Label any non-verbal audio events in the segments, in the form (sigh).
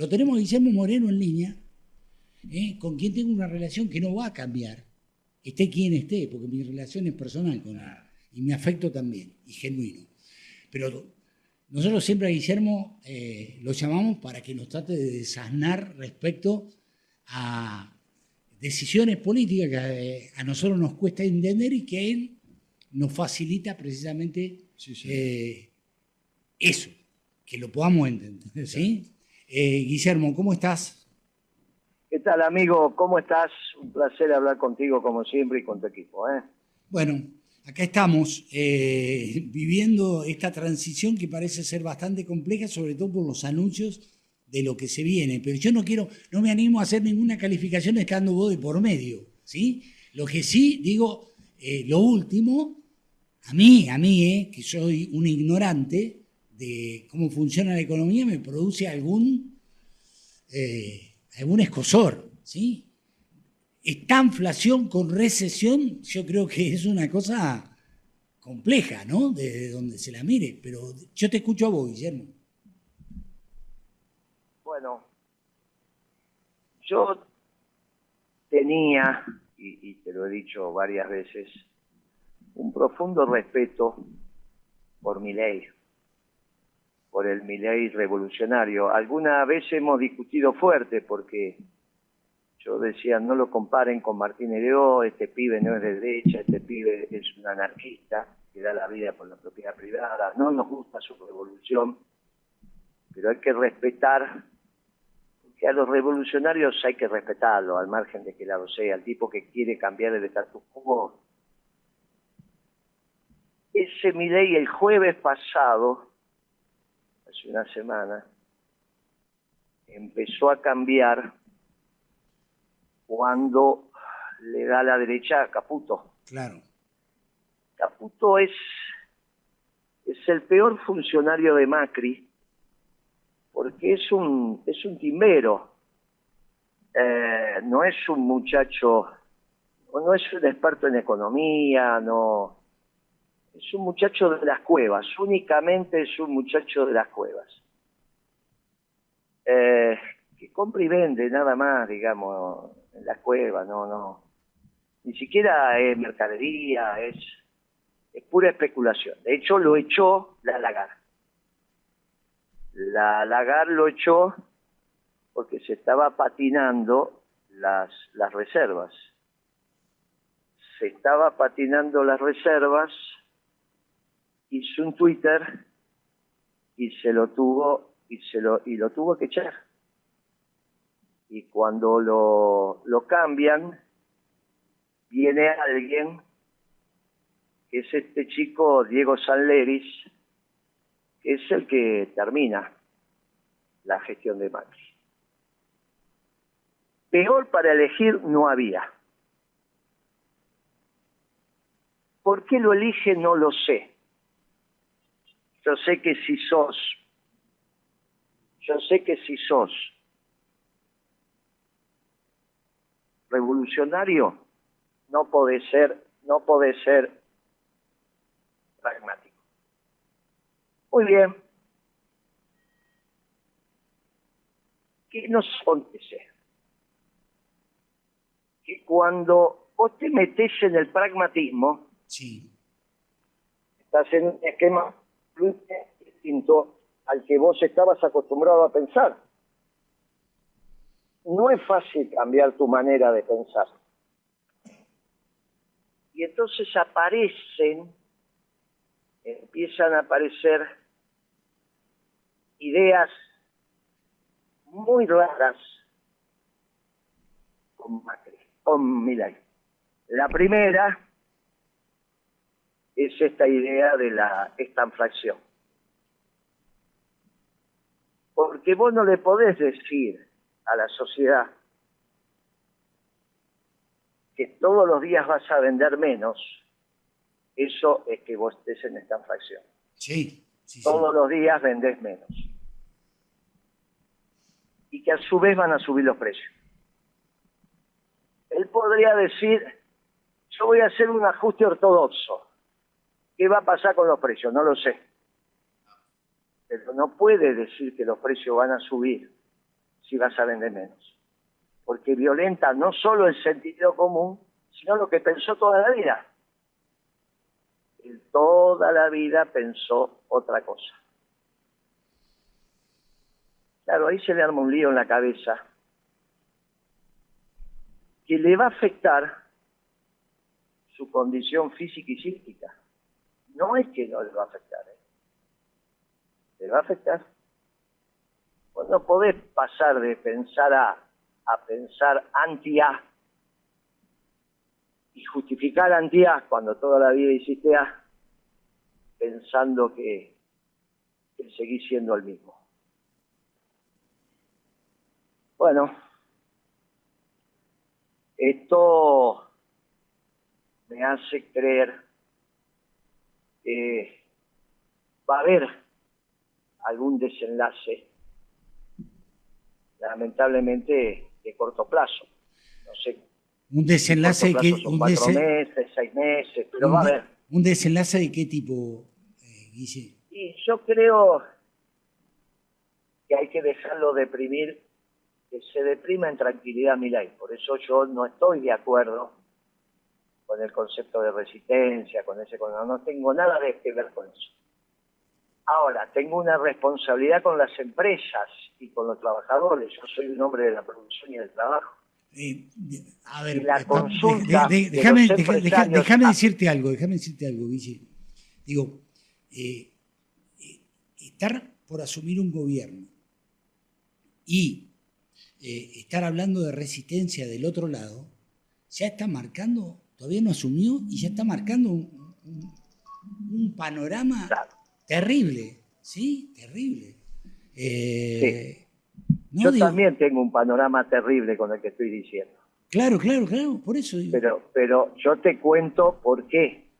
Lo tenemos a Guillermo Moreno en línea, ¿eh? con quien tengo una relación que no va a cambiar, esté quien esté, porque mi relación es personal con él, y mi afecto también, y genuino. Pero nosotros siempre a Guillermo eh, lo llamamos para que nos trate de desasnar respecto a decisiones políticas que eh, a nosotros nos cuesta entender y que él nos facilita precisamente eso, que lo podamos entender. ¿sí? Eh, Guillermo, ¿cómo estás? ¿Qué tal, amigo? ¿Cómo estás? Un placer hablar contigo como siempre y con tu equipo. ¿eh? Bueno, acá estamos eh, viviendo esta transición que parece ser bastante compleja, sobre todo por los anuncios de lo que se viene. Pero yo no quiero, no me animo a hacer ninguna calificación estando vos de por medio, ¿sí? Lo que sí digo, lo último, a mí, a mí, que soy un ignorante, de cómo funciona la economía me produce algún, eh, algún escosor, ¿sí? Esta inflación con recesión, yo creo que es una cosa compleja, ¿no? Desde donde se la mire, pero yo te escucho a vos, Guillermo. Bueno, yo tenía, y, y te lo he dicho varias veces, un profundo respeto por mi ley por el Milei revolucionario. Alguna vez hemos discutido fuerte porque yo decía, no lo comparen con Martín Hereó, este pibe no es de derecha, este pibe es un anarquista que da la vida por la propiedad privada, no nos gusta su revolución, pero hay que respetar, que a los revolucionarios hay que respetarlo, al margen de que lado sea, al tipo que quiere cambiar el status quo. Ese Milei el jueves pasado hace una semana, empezó a cambiar cuando le da la derecha a Caputo. Claro. Caputo es, es el peor funcionario de Macri porque es un, es un timbero, eh, no es un muchacho, no es un experto en economía, no, es un muchacho de las cuevas, únicamente es un muchacho de las cuevas. Eh, que compra y vende nada más, digamos, en las cuevas, no, no. Ni siquiera es mercadería, es, es pura especulación. De hecho, lo echó la Lagar. La Lagar lo echó porque se estaba patinando las, las reservas. Se estaba patinando las reservas hizo un Twitter y se lo tuvo y se lo y lo tuvo que echar. Y cuando lo, lo cambian, viene alguien que es este chico Diego Sanleris, que es el que termina la gestión de Macri. Peor para elegir no había. ¿Por qué lo elige? No lo sé. Yo sé que si sos, yo sé que si sos revolucionario, no puede ser, no puede ser pragmático. Muy bien. ¿Qué nos acontece? Que cuando vos te metes en el pragmatismo, sí. estás en un esquema distinto al que vos estabas acostumbrado a pensar. No es fácil cambiar tu manera de pensar. Y entonces aparecen, empiezan a aparecer ideas muy raras con Macri, con. La primera es esta idea de la estanflación. Porque vos no le podés decir a la sociedad que todos los días vas a vender menos, eso es que vos estés en estanflación. Sí, sí, Todos los días vendés menos. Y que a su vez van a subir los precios. Él podría decir, yo voy a hacer un ajuste ortodoxo ¿Qué va a pasar con los precios? No lo sé. Pero no puede decir que los precios van a subir si vas a vender menos. Porque violenta no solo el sentido común, sino lo que pensó toda la vida. Él toda la vida pensó otra cosa. Claro, ahí se le arma un lío en la cabeza que le va a afectar su condición física y psíquica. No es que no le va a afectar, ¿eh? le va a afectar. Pues no podés pasar de pensar A a pensar anti-A y justificar anti-A cuando toda la vida hiciste A pensando que, que seguís siendo el mismo. Bueno, esto me hace creer que va a haber algún desenlace, lamentablemente de corto plazo. No sé. Un desenlace de qué un cuatro meses, seis meses, pero va a haber. ¿Un desenlace de qué tipo, eh, Guille? Y yo creo que hay que dejarlo deprimir, que se deprima en tranquilidad mi ley. Por eso yo no estoy de acuerdo con el concepto de resistencia, con ese, con, no tengo nada de que ver con eso. Ahora, tengo una responsabilidad con las empresas y con los trabajadores. Yo soy un hombre de la producción y del trabajo. Eh, a ver, la consulta de- de- déjame, déjame decirte algo, déjame decirte algo, Guille. Digo, eh, eh, estar por asumir un gobierno y eh, estar hablando de resistencia del otro lado, ya está marcando, todavía no asumió y ya está marcando un, un- un panorama Claro. terrible, ¿sí? Terrible. Eh, no, Yo digo- también tengo un panorama terrible con el que estoy diciendo. Claro, claro, claro, por eso digo. Pero, pero yo te cuento por qué.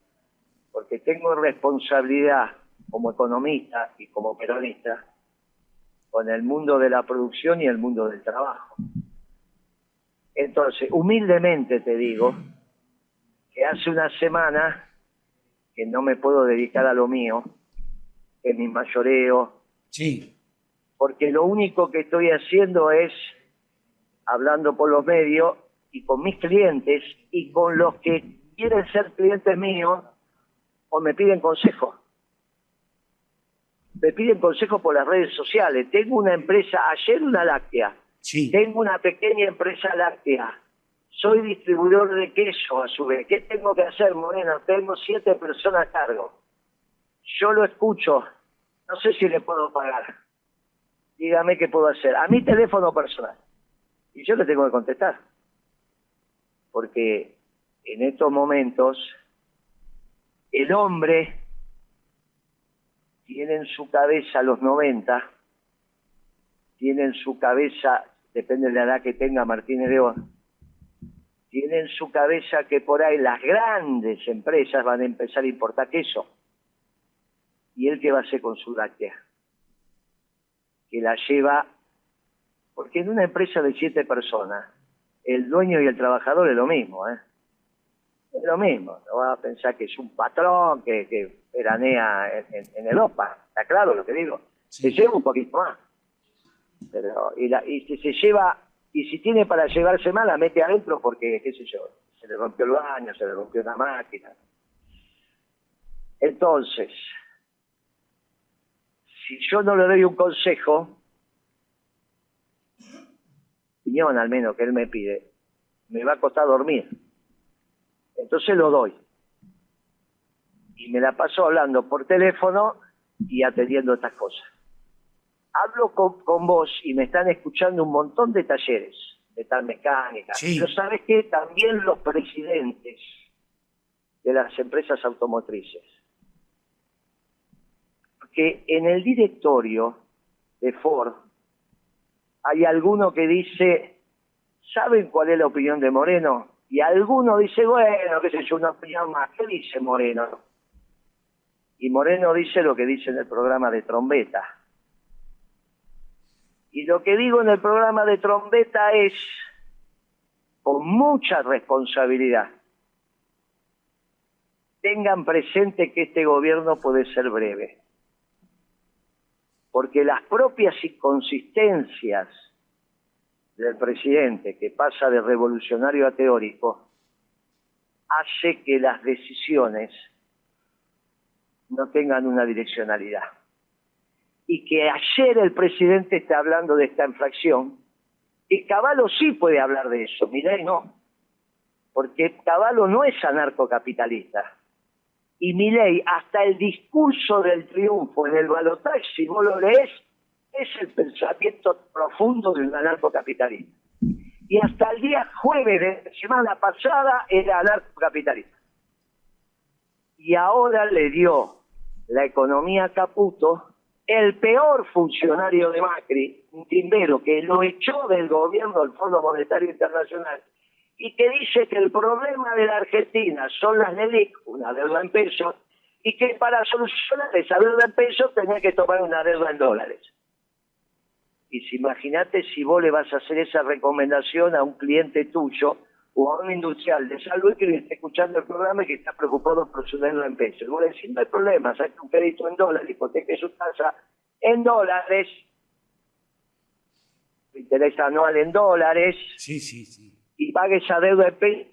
Porque tengo responsabilidad como economista y como peronista con el mundo de la producción y el mundo del trabajo. Entonces, humildemente te digo que hace una semana que no me puedo dedicar a lo mío, que es mi mayoreo, Sí, porque lo único que estoy haciendo es hablando por los medios y con mis clientes y con los que quieren ser clientes míos o me piden consejo. Me piden consejo por las redes sociales. Tengo una empresa, ayer una láctea, sí. tengo una pequeña empresa láctea. Soy distribuidor de queso a su vez. ¿Qué tengo que hacer, Moreno? Tengo siete personas a cargo. Yo lo escucho. No sé si le puedo pagar. Dígame qué puedo hacer. A mi teléfono personal. Y yo le tengo que contestar. Porque en estos momentos el hombre tiene en su cabeza los 90, tiene en su cabeza, depende de la edad que tenga Martínez León, tiene en su cabeza que por ahí las grandes empresas van a empezar a importar queso. ¿Y él qué va a hacer con su láctea? Que la lleva, porque en una empresa de siete personas, el dueño y el trabajador es lo mismo, ¿eh? Es lo mismo, no va a pensar que es un patrón que, que veranea en, en, en el OPA, está claro lo que digo. Sí. Se lleva un poquito más. Pero, y, la, y si se lleva, y si tiene para llevarse más, la mete adentro porque, qué sé yo, se le rompió el baño, se le rompió una máquina. Entonces, si yo no le doy un consejo, opinión al menos que él me pide, me va a costar dormir. Entonces lo doy. Y me la paso hablando por teléfono y atendiendo estas cosas. Hablo con, con vos y me están escuchando un montón de talleres de tal mecánica. Sí. Pero sabes que también los presidentes de las empresas automotrices. Porque en el directorio de Ford hay alguno que dice, ¿saben cuál es la opinión de Moreno? Y alguno dice, bueno, qué sé yo, una opinión más. ¿Qué dice Moreno? Y Moreno dice lo que dice en el programa de trombeta. Y lo que digo en el programa de trombeta es, con mucha responsabilidad, tengan presente que este gobierno puede ser breve. Porque las propias inconsistencias del presidente, que pasa de revolucionario a teórico, hace que las decisiones no tengan una direccionalidad. Y que ayer el presidente está hablando de esta infracción, y Caballo sí puede hablar de eso, Milei no, porque Caballo no es anarcocapitalista. Y Milei, hasta el discurso del triunfo en el balotaje, si vos lo lees, es el pensamiento profundo de un anarcocapitalista. Y hasta el día jueves de semana pasada era anarcocapitalista. Y ahora le dio la economía a Caputo el peor funcionario de Macri, un timbero que lo echó del gobierno del Fondo Monetario Internacional y que dice que el problema de la Argentina son las LELIC, una deuda en pesos, y que para solucionar esa deuda en pesos tenía que tomar una deuda en dólares. Y si imagínate si vos le vas a hacer esa recomendación a un cliente tuyo un industrial de salud que le está escuchando el programa y que está preocupado por su deuda en pesos. Y vos le decís, no hay problema, saca un crédito en dólares, hipoteque su casa en dólares, interés anual en dólares, sí, sí, sí. y pague esa deuda en pesos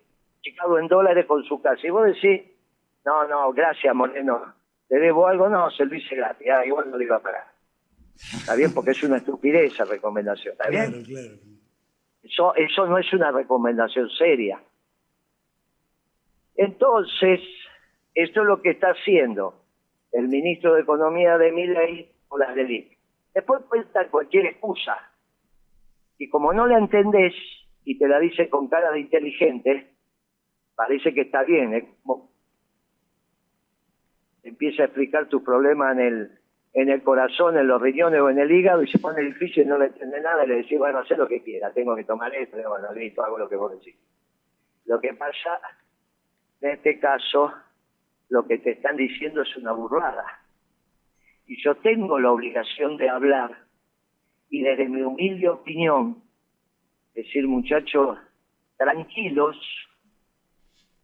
en dólares con su casa. Y vos decís, no, no, gracias Moreno, ¿le debo algo? No, servicio gratis, ah, igual no le iba a pagar. Está bien, porque es una estupidez esa recomendación. ¿Está bien? Claro, claro. Eso, eso no es una recomendación seria. Entonces, esto es lo que está haciendo el ministro de Economía de Milley o las del IC. Después puede estar cualquier excusa. Y como no la entendés y te la dice con cara de inteligente, parece que está bien. Como empieza a explicar tu problema en el en el corazón, en los riñones o en el hígado y se pone difícil y no le entiende nada y le decís, bueno, sé lo que quiera, tengo que tomar esto, y bueno, listo, hago lo que vos decís. Lo que pasa, en este caso, lo que te están diciendo es una burrada. Y yo tengo la obligación de hablar y desde mi humilde opinión, decir, muchachos, tranquilos,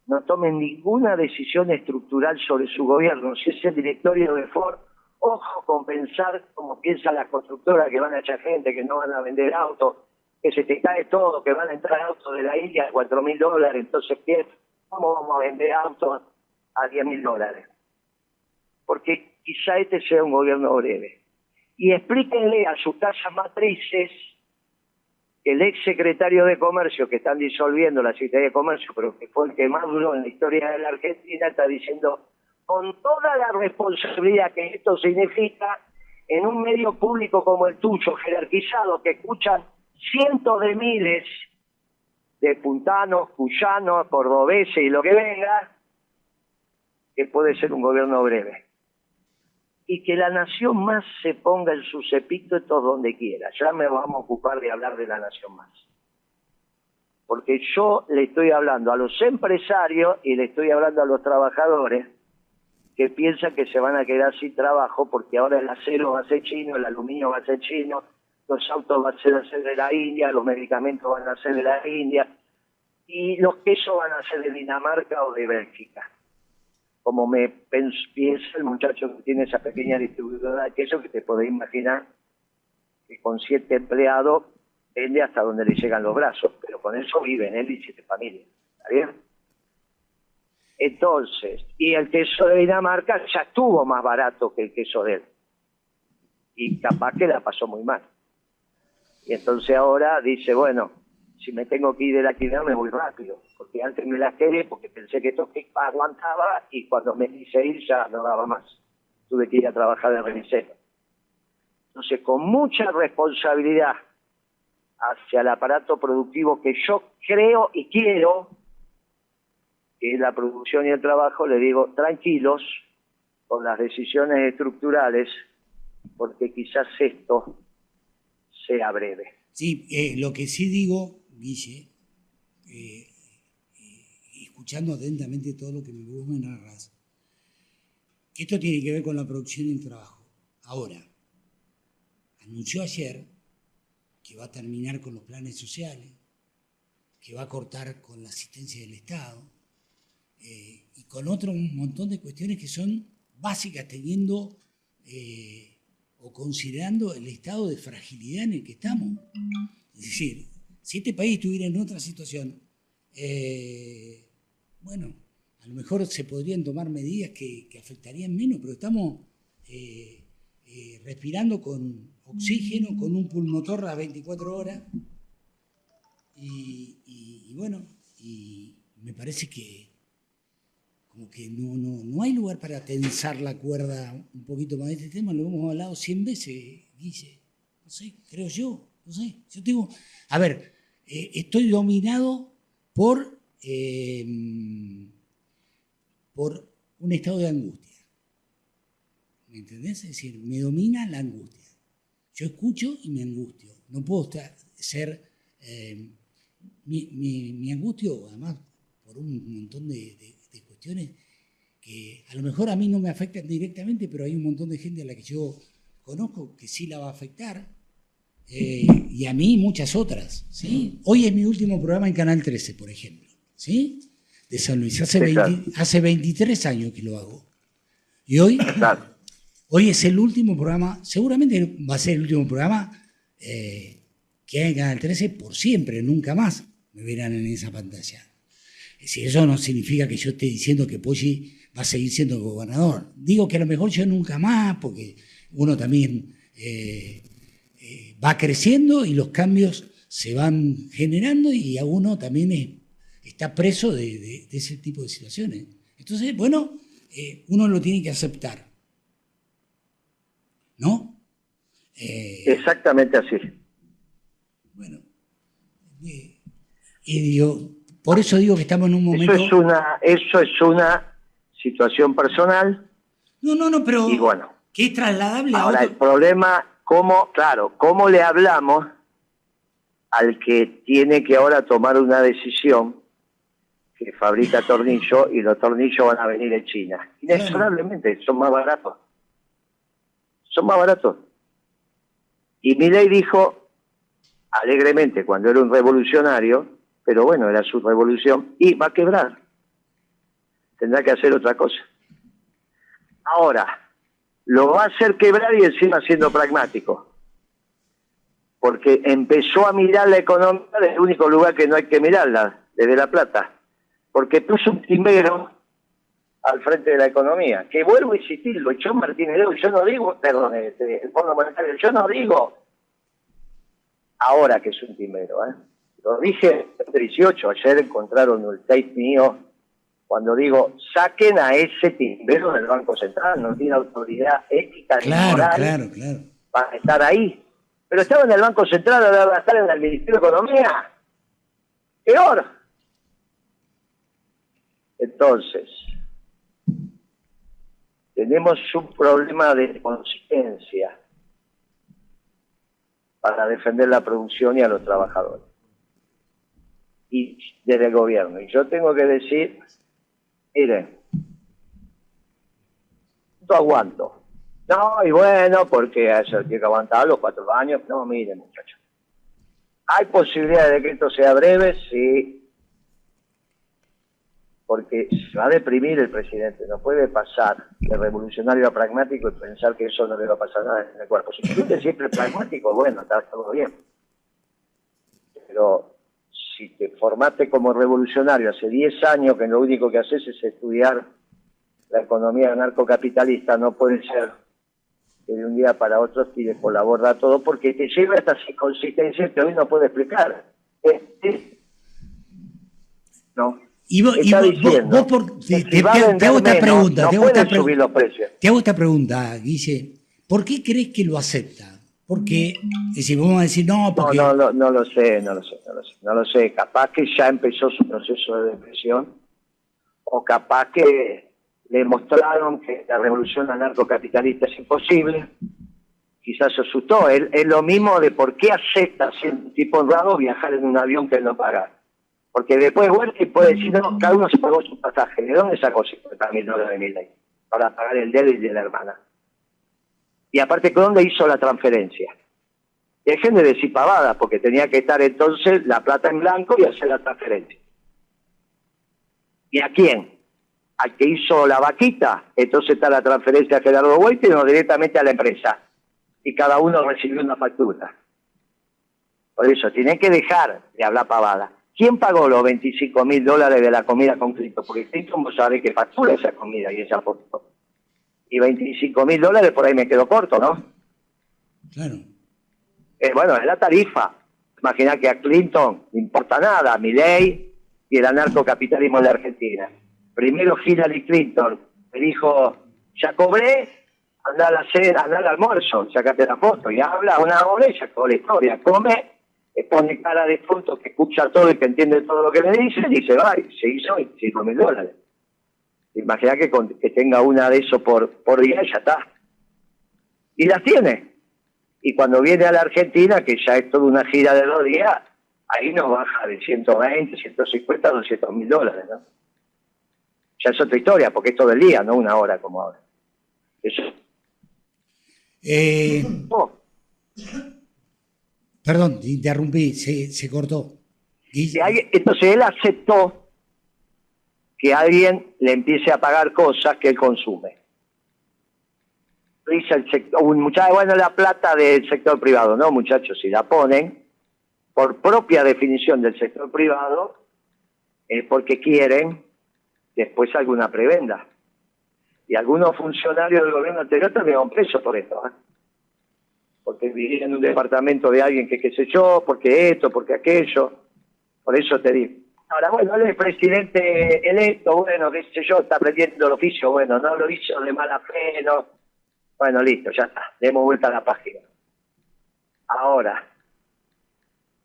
no tomen ninguna decisión estructural sobre su gobierno. Si es el directorio de Ford, ojo con pensar como piensan las constructoras que van a echar gente, que no van a vender autos, que se te cae todo, que van a entrar autos de la India a cuatro mil dólares, entonces ¿qué? ¿cómo vamos a vender autos a diez mil dólares? Porque quizá este sea un gobierno breve. Y explíquenle a sus casas matrices que el ex secretario de Comercio, que están disolviendo la Secretaría de Comercio, pero que fue el que más duró en la historia de la Argentina, está diciendo con toda la responsabilidad que esto significa en un medio público como el tuyo, jerarquizado, que escuchan cientos de miles de puntanos, cuyanos, cordobeses y lo que venga, que puede ser un gobierno breve. Y que la nación más se ponga en sus epítetos donde quiera. Ya me vamos a ocupar de hablar de la nación más. Porque yo le estoy hablando a los empresarios y le estoy hablando a los trabajadores que piensan que se van a quedar sin trabajo porque ahora el acero va a ser chino, el aluminio va a ser chino, los autos van a ser de la India, los medicamentos van a ser de la India y los quesos van a ser de Dinamarca o de Bélgica. Como me piensa el muchacho que tiene esa pequeña distribuidora de queso que te podés imaginar que con siete empleados vende hasta donde le llegan los brazos, pero con eso viven él y siete familias. ¿Está bien? Entonces, y el queso de Dinamarca ya estuvo más barato que el queso de él. Y capaz que la pasó muy mal. Y entonces ahora dice, bueno, si me tengo que ir de la actividad me voy rápido. Porque antes me la quedé porque pensé que esto aguantaba y cuando me quise ir ya no daba más. Tuve que ir a trabajar de remisero. Entonces, con mucha responsabilidad hacia el aparato productivo que yo creo y quiero, que es la producción y el trabajo, le digo, tranquilos con las decisiones estructurales, porque quizás esto sea breve. Sí, eh, lo que sí digo, Guille, eh, eh, escuchando atentamente todo lo que me vos me narras, que esto tiene que ver con la producción y el trabajo. Ahora, anunció ayer que va a terminar con los planes sociales, que va a cortar con la asistencia del Estado, eh, y con otro un montón de cuestiones que son básicas teniendo eh, o considerando el estado de fragilidad en el que estamos. Es decir, si este país estuviera en otra situación, eh, bueno, a lo mejor se podrían tomar medidas que, afectarían menos, pero estamos respirando con oxígeno, con un pulmotor a 24 horas. Y, bueno, y me parece que como que no, no, hay lugar para tensar la cuerda un poquito más de este tema, lo hemos hablado 100 veces, Guille. No sé, creo yo, no sé. Yo tengo, a ver, eh, estoy dominado por por un estado de angustia. ¿Me entendés? Es decir, me domina la angustia. Yo escucho y me angustio. No puedo ser... Eh, mi, angustio, además, por un montón de, cuestiones que a lo mejor a mí no me afectan directamente, pero hay un montón de gente a la que yo conozco que sí la va a afectar. Eh, y a mí muchas otras. ¿sí? Hoy es mi último programa en Canal 13, por ejemplo. ¿sí? de San Luis. Hace, hace 23 años que lo hago. Y hoy, hoy es el último programa, seguramente va a ser el último programa eh, que hay en Canal 13 por siempre, nunca más me verán en esa pantalla. Si eso no significa que yo esté diciendo que Poggi va a seguir siendo gobernador. Digo que a lo mejor yo nunca más, porque uno también eh, eh, va creciendo y los cambios se van generando y a uno también es está preso de, ese tipo de situaciones. Entonces, bueno, eh, uno lo tiene que aceptar. ¿No? Exactamente así. Bueno, y digo, por eso digo que estamos en un momento... Eso es una, eso es una situación personal. No, no, no, pero... Y bueno. Que es trasladable Ahora, el problema, ¿cómo, claro, cómo le hablamos al que tiene que ahora tomar una decisión que fabrica tornillos y los tornillos van a venir de China. Inexorablemente, son más baratos. Son más baratos. Y Milei dijo alegremente cuando era un revolucionario, pero bueno, era su revolución, y va a quebrar. Tendrá que hacer otra cosa. Ahora, lo va a hacer quebrar y encima siendo pragmático. Porque empezó a mirar la economía desde el único lugar que no hay que mirarla, desde La Plata porque puso un timero al frente de la economía. Que vuelvo a insistir, lo echó Martínez yo no digo, perdón, este, el Fondo Monetario, yo no digo ahora que es un timero, ¿eh? Lo dije en 18, ayer encontraron el tape mío cuando digo, saquen a ese timero del Banco Central, no tiene autoridad ética ni moral claro, claro. para estar ahí. Pero estaba en el Banco Central, ahora va a estar en el Ministerio de Economía. Peor. Entonces, tenemos un problema de consistencia para defender la producción y a los trabajadores y desde el gobierno. Y yo tengo que decir, miren, no aguanto. No, y bueno, porque eso tiene que aguantar los cuatro años. No, miren, muchachos. ¿Hay posibilidad de que esto sea breve? Sí porque se va a deprimir el presidente, no puede pasar de revolucionario a pragmático y pensar que eso no le va a pasar nada en el cuerpo. Si usted siempre pragmático, bueno, está todo bien. Pero si te formaste como revolucionario hace 10 años que lo único que haces es estudiar la economía anarcocapitalista, no puede ser que de un día para otro tires por la borda todo porque te lleva a estas inconsistencias que hoy no puede explicar. ¿No? Y vos, por, te, hago esta pregunta, te, hago esta, pregunta, Guille, ¿por qué crees que lo acepta? Porque si vamos a decir no, porque... No, no, no, lo sé, no lo sé, no lo sé, no lo sé. Capaz que ya empezó su proceso de depresión o capaz que le mostraron que la revolución anarcocapitalista es imposible. Quizás se asustó. Es, es lo mismo de por qué acepta, siendo un tipo honrado, viajar en un avión que él no paga porque después y puede decir, no, cada uno se pagó su pasaje. ¿De dónde sacó 50 mil dólares de ley? Para pagar el dedo y de la hermana. Y aparte, ¿dónde hizo la transferencia? Dejen de decir pavada, porque tenía que estar entonces la plata en blanco y hacer la transferencia. ¿Y a quién? Al que hizo la vaquita, entonces está la transferencia a Gerardo Huete no directamente a la empresa. Y cada uno recibió una factura. Por eso, tienen que dejar de hablar pavada. ¿Quién pagó los 25 mil dólares de la comida con Clinton? Porque Clinton vos sabés que factura esa comida y esa foto. Y 25 mil dólares por ahí me quedo corto, ¿no? Claro. Eh, bueno, es la tarifa. Imagina que a Clinton no importa nada, mi ley y el anarcocapitalismo de Argentina. Primero Hillary Clinton me dijo, ya cobré, anda a la cena, anda al almuerzo, sacate la foto y habla una hora y sacó la historia, come, pone cara de foto que escucha todo y que entiende todo lo que le dice, y dice, va, se hizo 25 mil dólares. Imagina que, que tenga una de eso por, por día y ya está. Y las tiene. Y cuando viene a la Argentina, que ya es toda una gira de dos días, ahí nos baja de 120, 150, 200 mil dólares, ¿no? Ya es otra historia, porque es todo el día, no una hora como ahora. Eso. Eh, oh. Perdón, interrumpí, se, se cortó. entonces él aceptó que alguien le empiece a pagar cosas que él consume dice muchacho, bueno, la plata del sector privado, no muchachos, si la ponen, por propia definición del sector privado, es porque quieren después alguna prebenda. Y algunos funcionarios del gobierno anterior también van presos por esto, ¿eh? porque vivían en un departamento de alguien que qué sé yo, porque esto, porque aquello, por eso te digo. Ahora, bueno, él es presidente electo, bueno, qué sé yo, está aprendiendo el oficio, bueno, no lo hizo de mala fe, no, bueno, listo, ya está, demos vuelta a la página. Ahora,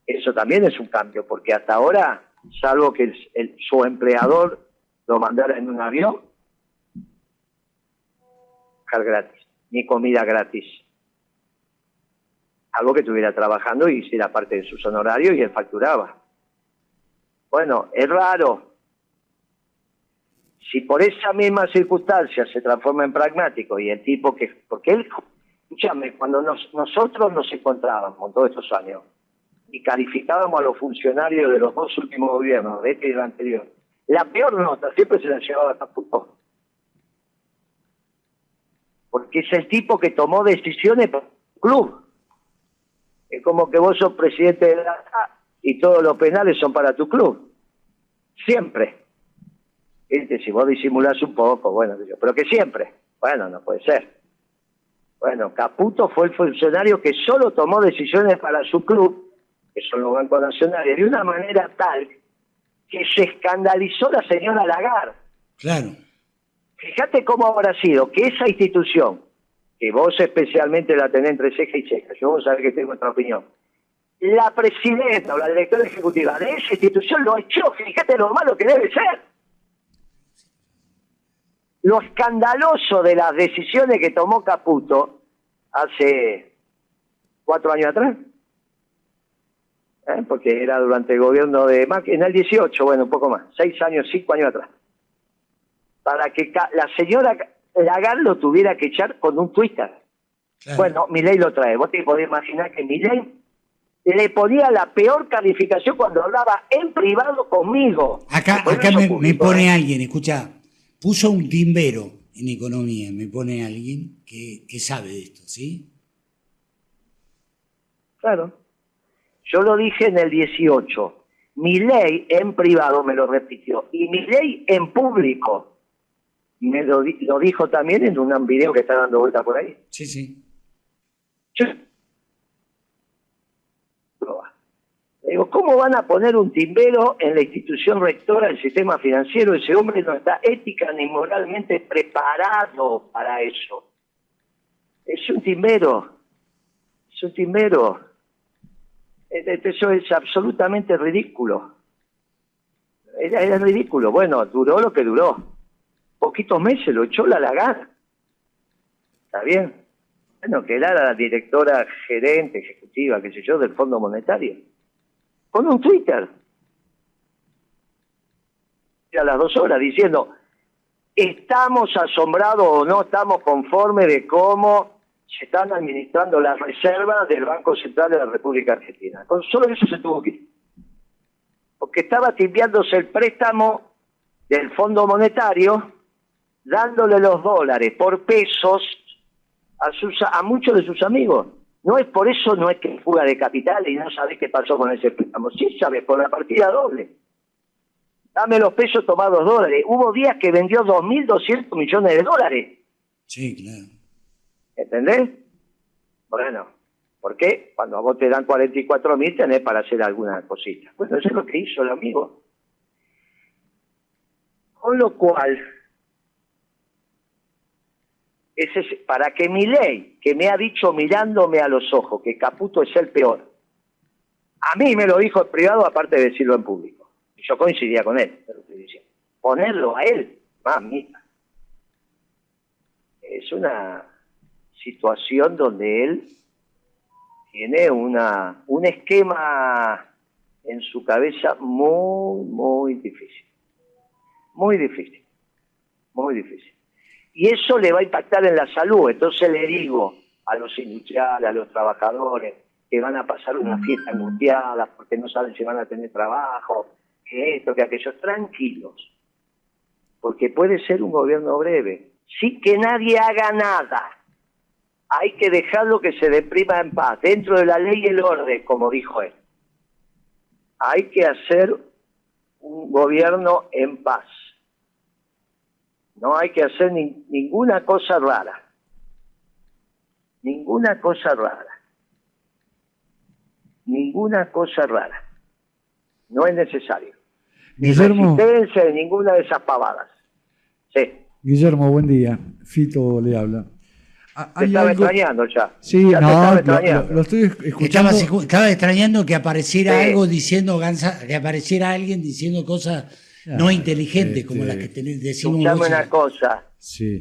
eso también es un cambio, porque hasta ahora, salvo que su empleador lo mandara en un avión, gratis, ni comida gratis. Algo que estuviera trabajando y hiciera parte de sus honorarios y él facturaba. Bueno, es raro, si por esa misma circunstancia se transforma en pragmático y el tipo que, porque él, escúchame, cuando nosotros nos encontrábamos todos estos años y calificábamos a los funcionarios de los dos últimos gobiernos, de este y del anterior, la peor nota siempre se la llevaba a Caputo. Porque es el tipo que tomó decisiones por el club. Es como que vos sos presidente de la y todos los penales son para tu club. Siempre si vos disimulás un poco, bueno, pero que siempre, bueno, no puede ser. Bueno, Caputo fue el funcionario que solo tomó decisiones para su club, que son los bancos nacionales, de una manera tal que se escandalizó la señora Lagarde. Claro. Fíjate cómo habrá sido que esa institución, que vos especialmente la tenés entre ceja y ceja, yo vos sabés que tengo otra opinión, la presidenta o la directora ejecutiva de esa institución lo echó, fíjate lo malo que debe ser lo escandaloso de las decisiones que tomó Caputo hace cuatro años atrás, ¿eh? porque era durante el gobierno de Macri, en el 18, bueno, un poco más, seis años, cinco años atrás, para que la señora Lagarde lo tuviera que echar con un Twitter. Bueno, mi ley lo trae. Vos te podés imaginar que mi ley le ponía la peor calificación cuando hablaba en privado conmigo. Acá, acá me, pone ¿eh? alguien, escucha, puso un timbero en economía, me pone alguien que, sabe de esto, ¿sí? Claro. Yo lo dije en el 18. Mi ley en privado me lo repitió. Y mi ley en público me lo, dijo también en un video que está dando vuelta por ahí. Sí, sí. Digo, ¿cómo van a poner un timbero en la institución rectora del sistema financiero? Ese hombre no está ética ni moralmente preparado para eso. Es un timbero. Es un timbero. Eso es absolutamente ridículo. Era, ridículo. Bueno, duró lo que duró. Poquitos meses lo echó la lagar. ¿Está bien? Bueno, que era la directora gerente, ejecutiva, qué sé yo, del Fondo Monetario con un Twitter. A las dos horas diciendo, estamos asombrados o no estamos conformes de cómo se están administrando las reservas del Banco Central de la República Argentina. Con solo eso se tuvo que ir. Porque estaba timbiándose el préstamo del Fondo Monetario, dándole los dólares por pesos a, sus, a muchos de sus amigos. No es por eso, no es que fuga de capital y no sabes qué pasó con ese préstamo. Sí sabes, por la partida doble. Dame los pesos, tomados dólares. Hubo días que vendió 2.200 millones de dólares. Sí, claro. ¿Entendés? Bueno, ¿por qué? Cuando a vos te dan 44.000 tenés para hacer alguna cosita. Bueno, eso es lo que hizo el amigo. Con lo cual, ese, para que mi ley, que me ha dicho mirándome a los ojos que Caputo es el peor, a mí me lo dijo en privado aparte de decirlo en público. Yo coincidía con él, pero estoy diciendo. Ponerlo a él, mamita. Es una situación donde él tiene una, un esquema en su cabeza muy, muy difícil. Muy difícil. Muy difícil. Y eso le va a impactar en la salud. Entonces le digo a los industriales, a los trabajadores, que van a pasar una fiesta angustiada porque no saben si van a tener trabajo, que esto, que aquello, tranquilos. Porque puede ser un gobierno breve. Sí que nadie haga nada. Hay que dejarlo que se deprima en paz, dentro de la ley y el orden, como dijo él. Hay que hacer un gobierno en paz. No hay que hacer ninguna cosa rara. Ninguna cosa rara. Ninguna cosa rara. No es necesario. Ni resistencia de ninguna de esas pavadas. Sí. Guillermo, buen día. Fito le habla. Te estaba extrañando ya. Sí, no, lo, estoy escuchando. Estaba, extrañando que apareciera algo diciendo, que apareciera alguien diciendo cosas no inteligentes como las que decimos. Escuchame una cosa.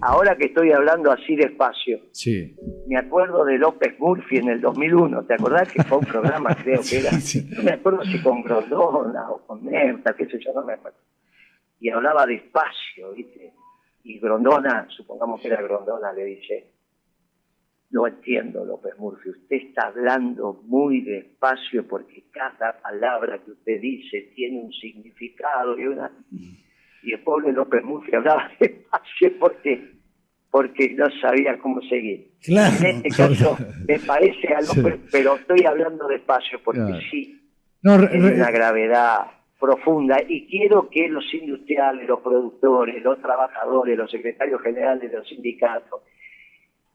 Ahora que estoy hablando así despacio, sí. me acuerdo de López Murphy en el 2001. ¿Te acordás que fue un programa, (laughs) creo que era? No me acuerdo si con Grondona o con Merta, qué sé yo, no me acuerdo. Y hablaba despacio, ¿viste? Y Grondona, supongamos que era Grondona, le dice, no entiendo, López Murphy. Usted está hablando muy despacio porque cada palabra que usted dice tiene un significado y una. Y el pobre López Murphy hablaba (laughs) despacio porque porque no sabía cómo seguir. Claro, en este caso me parece a López, pero estoy hablando despacio porque sí, no, una gravedad profunda y quiero que los industriales, los productores, los trabajadores, los secretarios generales de los sindicatos,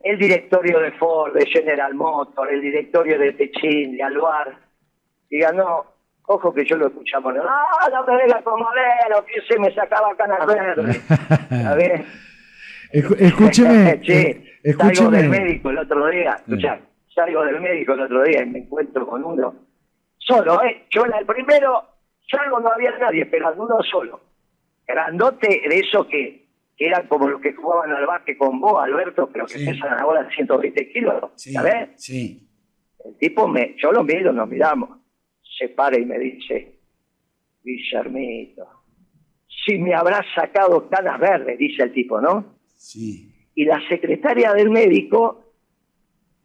el directorio de Ford, de General Motors, el directorio de Techin, de Aluar, diga, no, ojo que yo lo escuchamos, no, no me venga con modelo, que se me sacaba canas verdes. A ver. Escúcheme. sí, escúcheme. Salgo del médico el otro día, escuchá, salgo del médico el otro día y me encuentro con uno solo, ¿eh? Yo en el primero salgo, no había nadie esperando, uno solo. Grandote de eso que que eran como los que jugaban al básquet con vos, Alberto, pero que pesan ahora 120 kilos, ¿sabes? Sí. El tipo, me, yo lo miro, nos miramos, se para y me dice, Guillermito, si me habrás sacado canas verdes, dice el tipo, ¿no? Sí. Y la secretaria del médico,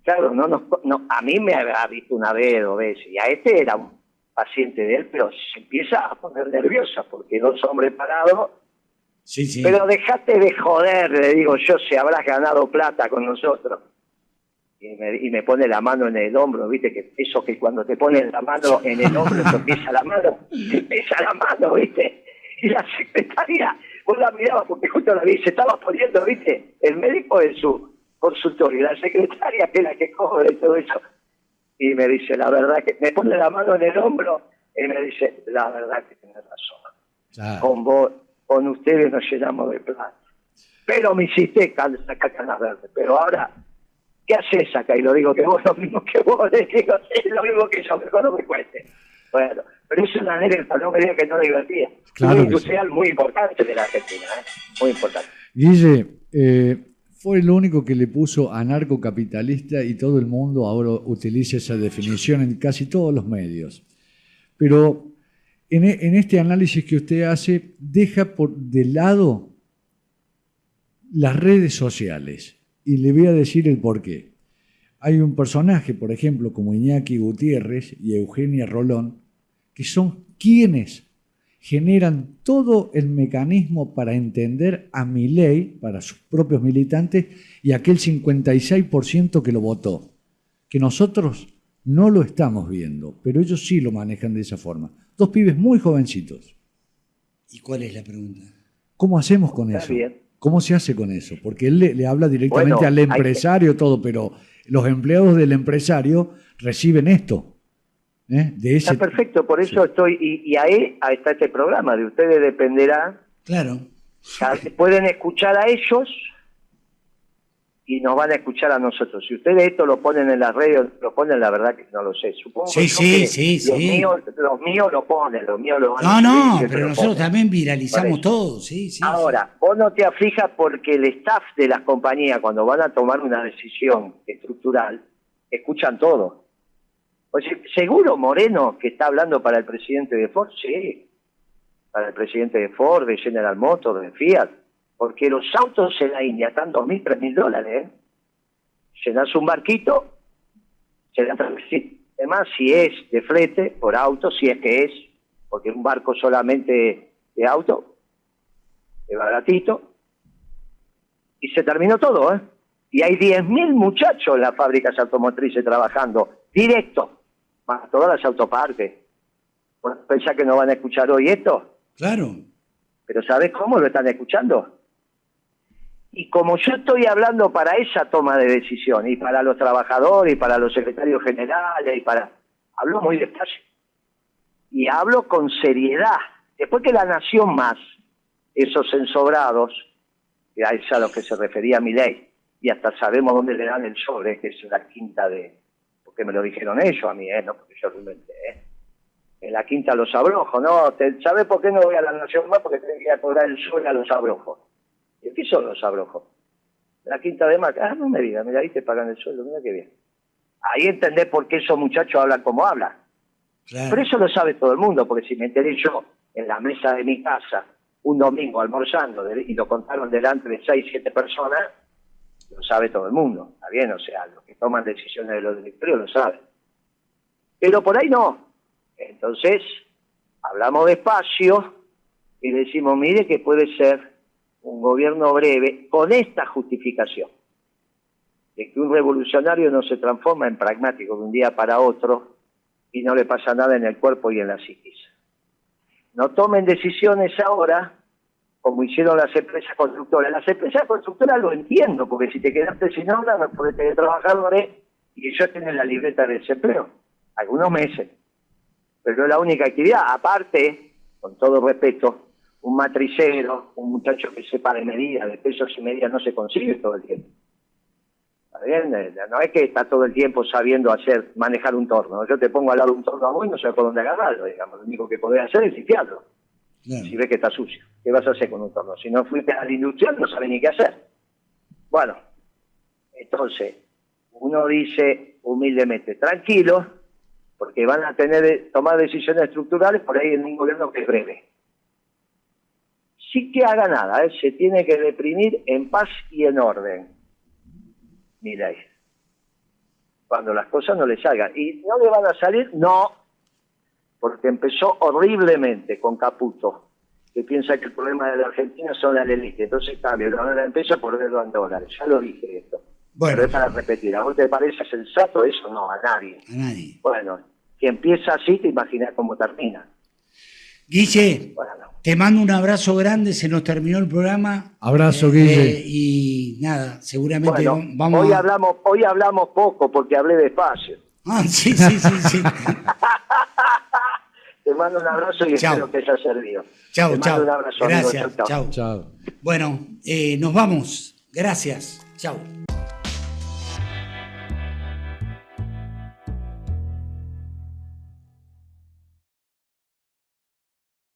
claro, no, no, a mí me había visto una vez, dos veces, y a este era un paciente de él, pero se empieza a poner nerviosa porque dos hombres parados pero dejate de joder, le digo yo, si habrás ganado plata con nosotros. Y me, y me pone la mano en el hombro, viste, que eso que cuando te ponen la mano en el hombro te (laughs) empieza la mano, te empieza la mano, viste. Y la secretaria, vos la mirabas porque justo la vi, se estaba poniendo, viste, el médico en su consultorio, la secretaria que es la que cobre todo eso. Y me dice, la verdad que me pone la mano en el hombro y me dice, la verdad que tienes razón. Con vos con ustedes nos llenamos de plata. Pero me hiciste sacar canas verdes. Pero ahora, ¿qué haces acá? Y lo digo que vos lo mismo que vos, (laughs) le digo, es lo mismo que yo, mejor no me cueste. Bueno, pero es una anécdota, no me diga que no divertía. Claro un industrial muy importante de la Argentina, ¿eh? muy importante. Guille, eh, fue el único que le puso anarcocapitalista y todo el mundo ahora utiliza esa definición en casi todos los medios. Pero en, este análisis que usted hace, deja por de lado las redes sociales. Y le voy a decir el por qué. Hay un personaje, por ejemplo, como Iñaki Gutiérrez y Eugenia Rolón, que son quienes generan todo el mecanismo para entender a mi ley, para sus propios militantes, y aquel 56% que lo votó. que nosotros no lo estamos viendo, pero ellos sí lo manejan de esa forma. Dos pibes muy jovencitos. ¿Y cuál es la pregunta? ¿Cómo hacemos con Está eso? bien. ¿Cómo se hace con eso? Porque él le, le habla directamente Bueno, al que- empresario, todo, pero los empleados del empresario reciben esto. ¿eh? De ese, Está perfecto, por eso estoy, y, y ahí ahí está este programa, de ustedes dependerá, Claro. a- pueden escuchar a ellos y nos van a escuchar a nosotros. Si ustedes esto lo ponen en las redes, lo ponen, la verdad que no lo sé. Supongo Sí, yo sí, que sí, los sí. Míos, los míos lo ponen, los míos lo van No, a no, siempre pero nosotros ponen. también viralizamos todo, sí, sí. Ahora, vos no te aflijas porque el staff de las compañías, cuando van a tomar una decisión estructural, escuchan todo. O sea, seguro Moreno, que está hablando para el presidente de Ford, sí. Para el presidente de Ford, de General Motors, de Fiat. Porque los autos en la India están dos mil, tres mil dólares. ¿eh? Llenas un barquito, se da Además, si es de flete, por auto, si es que es, porque un barco solamente de auto, de baratito, y se terminó todo, ¿eh? Y hay 10.000 muchachos en las fábricas automotrices trabajando, directo, más todas las autopartes. Bueno, ¿Pensás que no van a escuchar hoy esto? Claro. Pero ¿sabes cómo lo están escuchando? Y como yo estoy hablando para esa toma de decisión, y para los trabajadores, y para los secretarios generales, y para... Hablo muy despacio. Y hablo con seriedad. Después que la nación más, esos ensobrados, que a a los que se refería mi ley, y hasta sabemos dónde le dan el sobre, que es la quinta de... Porque me lo dijeron ellos a mí, ¿eh? no porque yo lo inventé, ¿eh? en la quinta Los Abrojos, ¿no? ¿Sabés por qué no voy a la Nación más? Porque tengo que cobrar el sol a Los Abrojos. ¿Y qué son Los Abrojos? La quinta de Maca. Ah, no me digas, mira, ahí te pagan el sueldo, mira qué bien. Ahí entendés por qué esos muchachos hablan como hablan. Claro. Pero eso lo sabe todo el mundo, porque si me enteré yo en la mesa de mi casa un domingo almorzando y lo contaron delante de seis, siete personas, lo sabe todo el mundo. Está bien, o sea, los que toman decisiones de los directorios lo saben. Pero por ahí no. Entonces, hablamos despacio y decimos, mire que puede ser un gobierno breve con esta justificación, de que un revolucionario no se transforma en pragmático de un día para otro y no le pasa nada en el cuerpo y en la psiquis. No tomen decisiones ahora como hicieron las empresas constructoras. Las empresas constructoras lo entiendo, porque si te quedaste sin obra no puedes tener trabajadores y ellos tienen la libreta de desempleo, algunos meses. Pero es la única actividad. Aparte, con todo respeto, un matricero, un muchacho que sepa de medidas, de pesos y medidas, no se consigue todo el tiempo. ¿Está bien? Eh, No es que está todo el tiempo sabiendo hacer, manejar un torno. Yo te pongo al lado un torno a vos y no sé por dónde agarrarlo, digamos. Lo único que podés hacer es limpiarlo claro. si ves que está sucio. ¿Qué vas a hacer con un torno? Si no fuiste al industrial, no sabes ni qué hacer. Bueno, entonces, uno dice humildemente, tranquilo, porque van a tener tomar decisiones estructurales por ahí en un gobierno que es breve. Sí que haga nada, ¿eh? se tiene que deprimir en paz y en orden. Mi ley. Cuando las cosas no le salgan. ¿Y no le van a salir? No, porque empezó horriblemente con Caputo, que piensa que el problema de la Argentina son las élite. Entonces cambia, la empresa por verlo en dólares. Ya lo dije esto. Bueno. Pero es para repetir. ¿A vos te parece sensato eso? No, a nadie. A nadie. Bueno, si empieza así, te imaginas cómo termina. Guille, te mando un abrazo grande, se nos terminó el programa. Abrazo, Eh, Guille. eh, y nada, seguramente bueno vamos hoy, a... hablamos, hoy hablamos poco porque hablé despacio. Ah, sí, sí, sí, sí. (laughs) Te mando un abrazo y espero que haya servido. chao, Te mando chao. un abrazo. Gracias. Chao. Bueno, eh, nos vamos. Gracias. Chao.